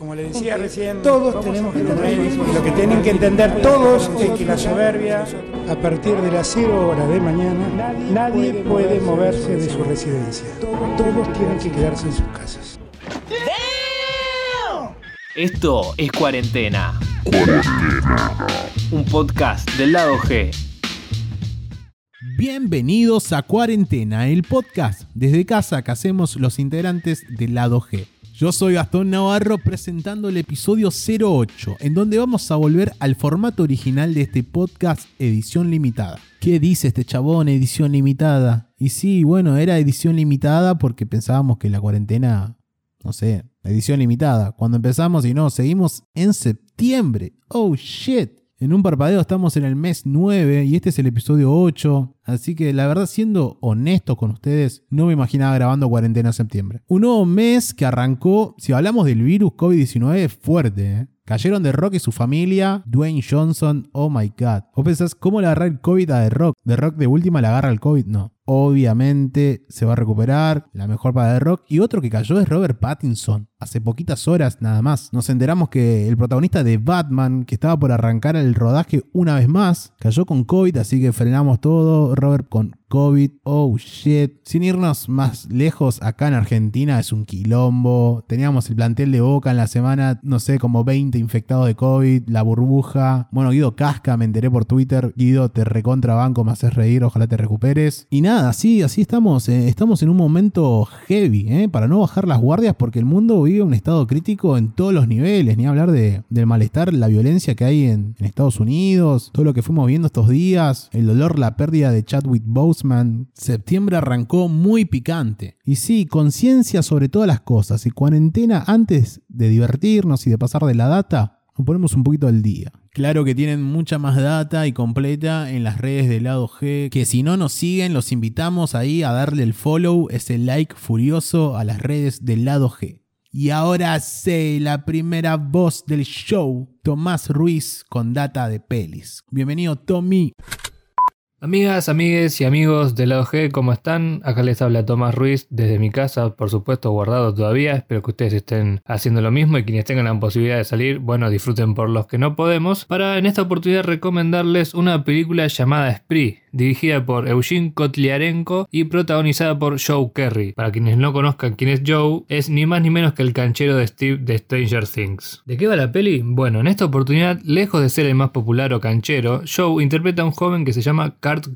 Como le decía recién, todos tenemos que tener y lo que tienen que entender todos es que la soberbia, a partir de las 0 horas de mañana, nadie puede moverse de su residencia. Todos tienen que quedarse en sus casas. Esto es Cuarentena. Un podcast del lado G. Bienvenidos a Cuarentena, el podcast desde casa que hacemos los integrantes del lado G. Yo soy Gastón Navarro presentando el episodio 08, en donde vamos a volver al formato original de este podcast edición limitada. ¿Qué dice este chabón edición limitada? Y sí, bueno, era edición limitada porque pensábamos que la cuarentena, no sé, edición limitada. Cuando empezamos y no, seguimos en septiembre. Oh shit. En un parpadeo estamos en el mes 9 y este es el episodio 8. Así que la verdad, siendo honesto con ustedes, no me imaginaba grabando cuarentena en septiembre. Un nuevo mes que arrancó, si hablamos del virus COVID-19, fuerte. ¿eh? Cayeron de Rock y su familia, Dwayne Johnson, oh my god. ¿Vos pensás cómo le agarra el COVID a The Rock? ¿The Rock de última le agarra el COVID? No. Obviamente se va a recuperar, la mejor para The Rock. Y otro que cayó es Robert Pattinson hace poquitas horas nada más. Nos enteramos que el protagonista de Batman, que estaba por arrancar el rodaje una vez más, cayó con COVID, así que frenamos todo. Robert con COVID, oh shit. Sin irnos más lejos, acá en Argentina es un quilombo. Teníamos el plantel de Boca en la semana, no sé, como 20 infectados de COVID, la burbuja. Bueno, Guido Casca, me enteré por Twitter. Guido, te recontra banco, me haces reír, ojalá te recuperes. Y nada, así, así estamos. Eh, estamos en un momento heavy, eh, para no bajar las guardias porque el mundo vive un estado crítico en todos los niveles, ni hablar de, del malestar, la violencia que hay en, Estados Unidos, todo lo que fuimos viendo estos días, el dolor, la pérdida de Chadwick Boseman. Septiembre arrancó muy picante. Y sí, conciencia sobre todas las cosas y cuarentena antes de divertirnos y de pasar de la data, nos ponemos un poquito al día. Claro que tienen mucha más data y completa en las redes del lado G, que si no nos siguen los invitamos ahí a darle el follow, ese like furioso a las redes del lado G. Y ahora sé la primera voz del show, Tomás Ruiz con data de pelis. Bienvenido, Tommy. Amigas, amigues y amigos del lado G, ¿cómo están? Acá les habla Tomás Ruiz desde mi casa, por supuesto guardado todavía. Espero que ustedes estén haciendo lo mismo y quienes tengan la posibilidad de salir, bueno, disfruten por los que no podemos. Para en esta oportunidad recomendarles una película llamada Spree, dirigida por Eugene Kotliarenko y protagonizada por Joe Kerry. Para quienes no conozcan quién es Joe, es ni más ni menos que el canchero de Steve de Stranger Things. ¿De qué va la peli? Bueno, en esta oportunidad, lejos de ser el más popular o canchero, Joe interpreta a un joven que se llama Kurt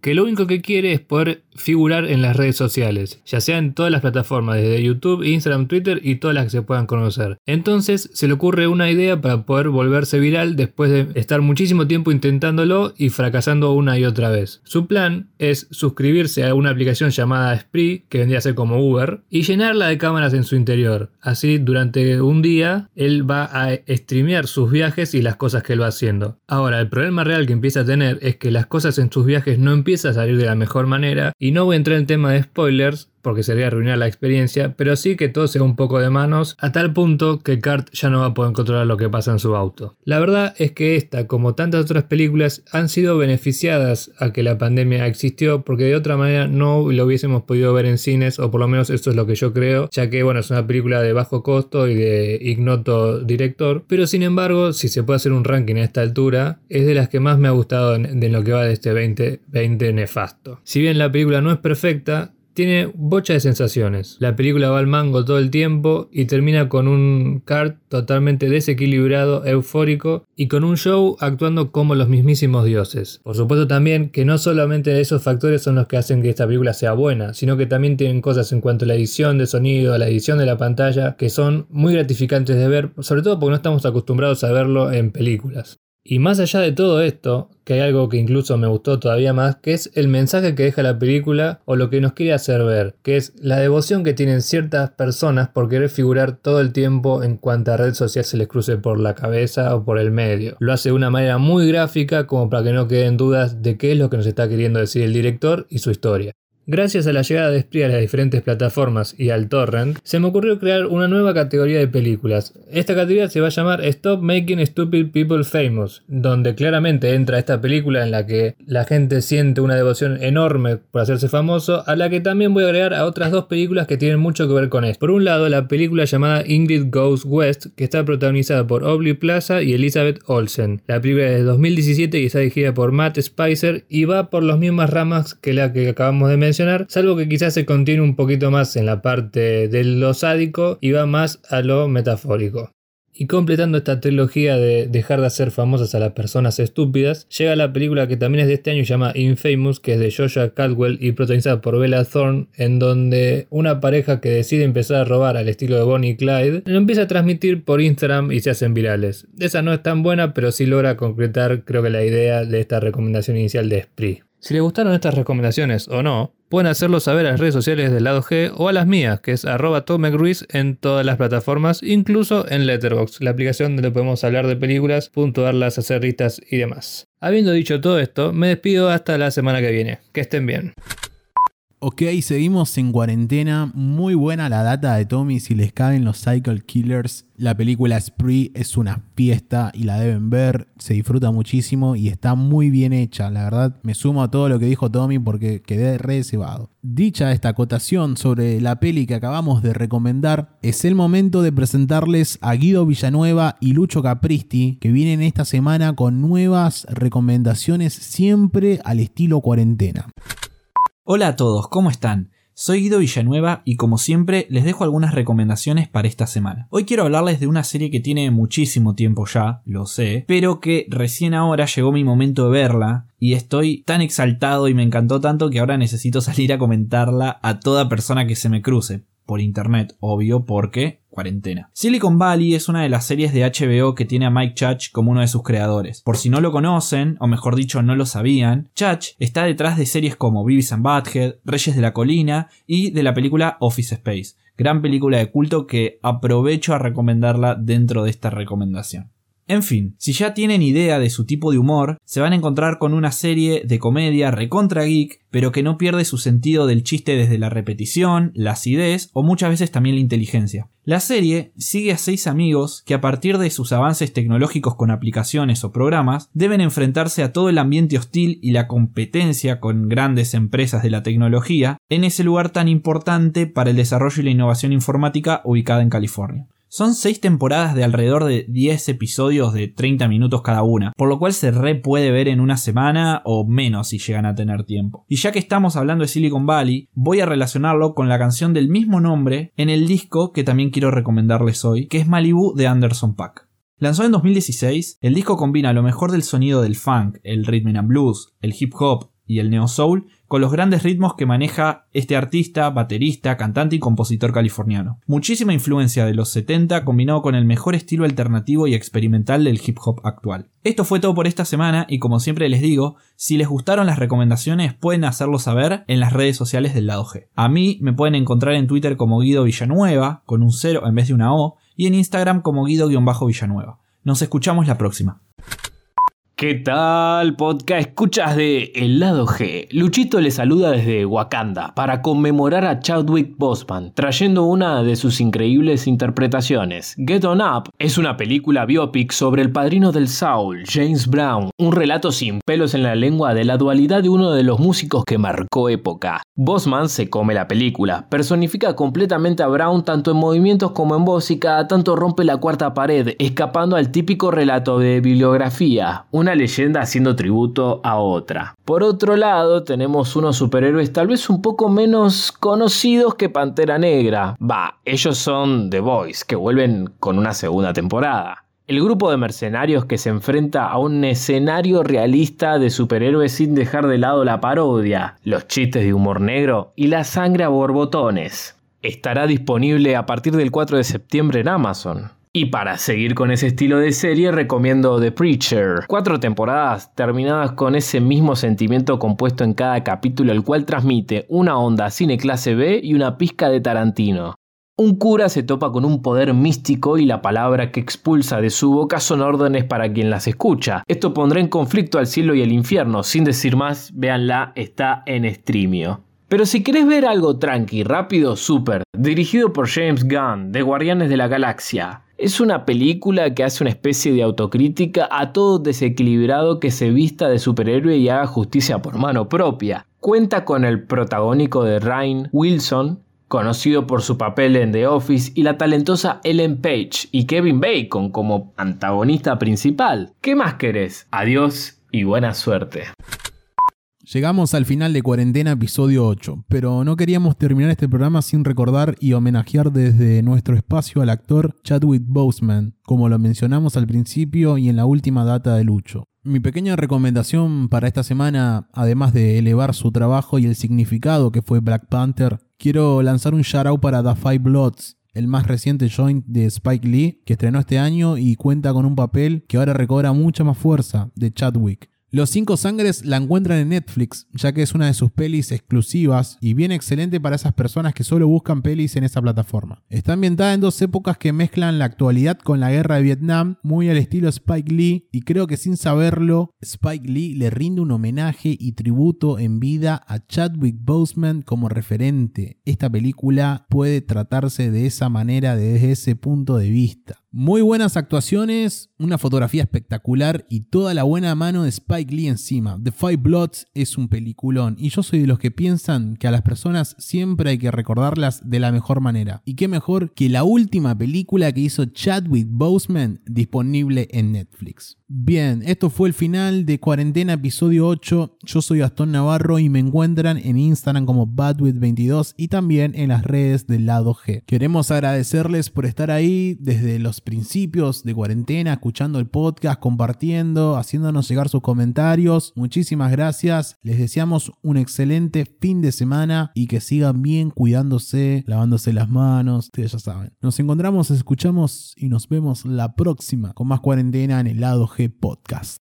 que lo único que quiere es poder figurar en las redes sociales, ya sea en todas las plataformas, desde YouTube, Instagram, Twitter y todas las que se puedan conocer. Entonces se le ocurre una idea para poder volverse viral después de estar muchísimo tiempo intentándolo y fracasando una y otra vez. Su plan es suscribirse a una aplicación llamada Spree, que vendría a ser como Uber, y llenarla de cámaras en su interior. Así, durante un día, él va a streamear sus viajes y las cosas que él va haciendo. Ahora, el problema real que empieza a tener es que las cosas en sus viajes no empieza a salir de la mejor manera. Y no voy a entrar en tema de spoilers, porque sería arruinar la experiencia, pero sí que todo sea un poco de manos, a tal punto que Kart ya no va a poder controlar lo que pasa en su auto. La verdad es que esta, como tantas otras películas, han sido beneficiadas a que la pandemia existió, porque de otra manera no lo hubiésemos podido ver en cines, o por lo menos eso es lo que yo creo, ya que bueno, es una película de bajo costo y de ignoto director, pero sin embargo, si se puede hacer un ranking a esta altura, es de las que más me ha gustado de lo que va de este 2020 nefasto. Si bien la película no es perfecta, tiene bocha de sensaciones. La película va al mango todo el tiempo y termina con un cart totalmente desequilibrado, eufórico y con un show actuando como los mismísimos dioses. Por supuesto también que no solamente esos factores son los que hacen que esta película sea buena, sino que también tienen cosas en cuanto a la edición de sonido, a la edición de la pantalla, que son muy gratificantes de ver, sobre todo porque no estamos acostumbrados a verlo en películas. Y más allá de todo esto, que hay algo que incluso me gustó todavía más, que es el mensaje que deja la película o lo que nos quiere hacer ver, que es la devoción que tienen ciertas personas por querer figurar todo el tiempo en cuanta red social se les cruce por la cabeza o por el medio. Lo hace de una manera muy gráfica como para que no queden dudas de qué es lo que nos está queriendo decir el director y su historia. Gracias a la llegada de Spree a las diferentes plataformas y al torrent, se me ocurrió crear una nueva categoría de películas. Esta categoría se va a llamar Stop Making Stupid People Famous, donde claramente entra esta película en la que la gente siente una devoción enorme por hacerse famoso, a la que también voy a agregar a otras dos películas que tienen mucho que ver con esto. Por un lado, la película llamada Ingrid Goes West, que está protagonizada por Aubrey Plaza y Elizabeth Olsen. La película es de 2017 y está dirigida por Matt Spicer y va por las mismas ramas que la que acabamos de mencionar salvo que quizás se contiene un poquito más en la parte de lo sádico y va más a lo metafórico. Y completando esta trilogía de dejar de hacer famosas a las personas estúpidas, llega la película que también es de este año llama Infamous, que es de Joshua Caldwell y protagonizada por Bella Thorne, en donde una pareja que decide empezar a robar al estilo de Bonnie y Clyde, lo empieza a transmitir por Instagram y se hacen virales. Esa no es tan buena, pero sí logra concretar creo que la idea de esta recomendación inicial de Spree. Si les gustaron estas recomendaciones o no, pueden hacerlo saber a las redes sociales del lado G o a las mías, que es arroba tomegruiz en todas las plataformas, incluso en Letterboxd, la aplicación donde podemos hablar de películas, puntuarlas, hacer listas y demás. Habiendo dicho todo esto, me despido hasta la semana que viene. Que estén bien. Ok, seguimos en cuarentena. Muy buena la data de Tommy si les caben los Cycle Killers. La película Spree es una fiesta y la deben ver. Se disfruta muchísimo y está muy bien hecha. La verdad, me sumo a todo lo que dijo Tommy porque quedé re cebado. Dicha esta acotación sobre la peli que acabamos de recomendar, es el momento de presentarles a Guido Villanueva y Lucho Capristi, que vienen esta semana con nuevas recomendaciones siempre al estilo cuarentena. Hola a todos, ¿cómo están? Soy Guido Villanueva y como siempre les dejo algunas recomendaciones para esta semana. Hoy quiero hablarles de una serie que tiene muchísimo tiempo ya, lo sé, pero que recién ahora llegó mi momento de verla y estoy tan exaltado y me encantó tanto que ahora necesito salir a comentarla a toda persona que se me cruce por internet, obvio, porque cuarentena. Silicon Valley es una de las series de HBO que tiene a Mike Chach como uno de sus creadores. Por si no lo conocen, o mejor dicho no lo sabían, Chach está detrás de series como Beavis and Butthead, Reyes de la Colina y de la película Office Space. Gran película de culto que aprovecho a recomendarla dentro de esta recomendación. En fin, si ya tienen idea de su tipo de humor, se van a encontrar con una serie de comedia recontra geek, pero que no pierde su sentido del chiste desde la repetición, la acidez o muchas veces también la inteligencia. La serie sigue a seis amigos que a partir de sus avances tecnológicos con aplicaciones o programas deben enfrentarse a todo el ambiente hostil y la competencia con grandes empresas de la tecnología en ese lugar tan importante para el desarrollo y la innovación informática ubicada en California. Son 6 temporadas de alrededor de 10 episodios de 30 minutos cada una, por lo cual se re puede ver en una semana o menos si llegan a tener tiempo. Y ya que estamos hablando de Silicon Valley, voy a relacionarlo con la canción del mismo nombre en el disco que también quiero recomendarles hoy, que es Malibu de Anderson Paak. Lanzado en 2016, el disco combina lo mejor del sonido del funk, el rhythm and blues, el hip hop y el neo soul con los grandes ritmos que maneja este artista, baterista, cantante y compositor californiano. Muchísima influencia de los 70 combinado con el mejor estilo alternativo y experimental del hip hop actual. Esto fue todo por esta semana y como siempre les digo, si les gustaron las recomendaciones pueden hacerlo saber en las redes sociales del lado G. A mí me pueden encontrar en Twitter como Guido Villanueva, con un cero en vez de una O, y en Instagram como Guido-Villanueva. Nos escuchamos la próxima. ¿Qué tal, podcast? Escuchas de El lado G. Luchito le saluda desde Wakanda para conmemorar a Chadwick Boseman, trayendo una de sus increíbles interpretaciones. Get On Up es una película biopic sobre el padrino del Soul, James Brown, un relato sin pelos en la lengua de la dualidad de uno de los músicos que marcó época. Bosman se come la película, personifica completamente a Brown tanto en movimientos como en cada tanto rompe la cuarta pared, escapando al típico relato de bibliografía una leyenda haciendo tributo a otra. Por otro lado, tenemos unos superhéroes tal vez un poco menos conocidos que Pantera Negra. Va, ellos son The Boys, que vuelven con una segunda temporada. El grupo de mercenarios que se enfrenta a un escenario realista de superhéroes sin dejar de lado la parodia, los chistes de humor negro y la sangre a borbotones. Estará disponible a partir del 4 de septiembre en Amazon. Y para seguir con ese estilo de serie recomiendo The Preacher. Cuatro temporadas terminadas con ese mismo sentimiento compuesto en cada capítulo el cual transmite una onda cine clase B y una pizca de Tarantino. Un cura se topa con un poder místico y la palabra que expulsa de su boca son órdenes para quien las escucha. Esto pondrá en conflicto al cielo y el infierno. Sin decir más, véanla, está en streamio. Pero si querés ver algo tranqui, rápido, super, dirigido por James Gunn, de Guardianes de la Galaxia, es una película que hace una especie de autocrítica a todo desequilibrado que se vista de superhéroe y haga justicia por mano propia. Cuenta con el protagónico de Ryan Wilson, conocido por su papel en The Office, y la talentosa Ellen Page y Kevin Bacon como antagonista principal. ¿Qué más querés? Adiós y buena suerte. Llegamos al final de Cuarentena episodio 8, pero no queríamos terminar este programa sin recordar y homenajear desde nuestro espacio al actor Chadwick Boseman, como lo mencionamos al principio y en la última data de Lucho. Mi pequeña recomendación para esta semana, además de elevar su trabajo y el significado que fue Black Panther, quiero lanzar un shout para The Five Bloods, el más reciente joint de Spike Lee, que estrenó este año y cuenta con un papel que ahora recobra mucha más fuerza de Chadwick. Los Cinco Sangres la encuentran en Netflix, ya que es una de sus pelis exclusivas y bien excelente para esas personas que solo buscan pelis en esa plataforma. Está ambientada en dos épocas que mezclan la actualidad con la guerra de Vietnam, muy al estilo Spike Lee, y creo que sin saberlo, Spike Lee le rinde un homenaje y tributo en vida a Chadwick Boseman como referente. Esta película puede tratarse de esa manera desde ese punto de vista. Muy buenas actuaciones, una fotografía espectacular y toda la buena mano de Spike Lee encima. The Five Bloods es un peliculón y yo soy de los que piensan que a las personas siempre hay que recordarlas de la mejor manera. Y qué mejor que la última película que hizo Chadwick Boseman disponible en Netflix. Bien, esto fue el final de Cuarentena episodio 8. Yo soy Gastón Navarro y me encuentran en Instagram como Badwith22 y también en las redes del lado G. Queremos agradecerles por estar ahí desde los principios de cuarentena, escuchando el podcast, compartiendo, haciéndonos llegar sus comentarios. Muchísimas gracias. Les deseamos un excelente fin de semana y que sigan bien cuidándose, lavándose las manos. Ustedes ya saben. Nos encontramos, escuchamos y nos vemos la próxima con más cuarentena en el lado G Podcast.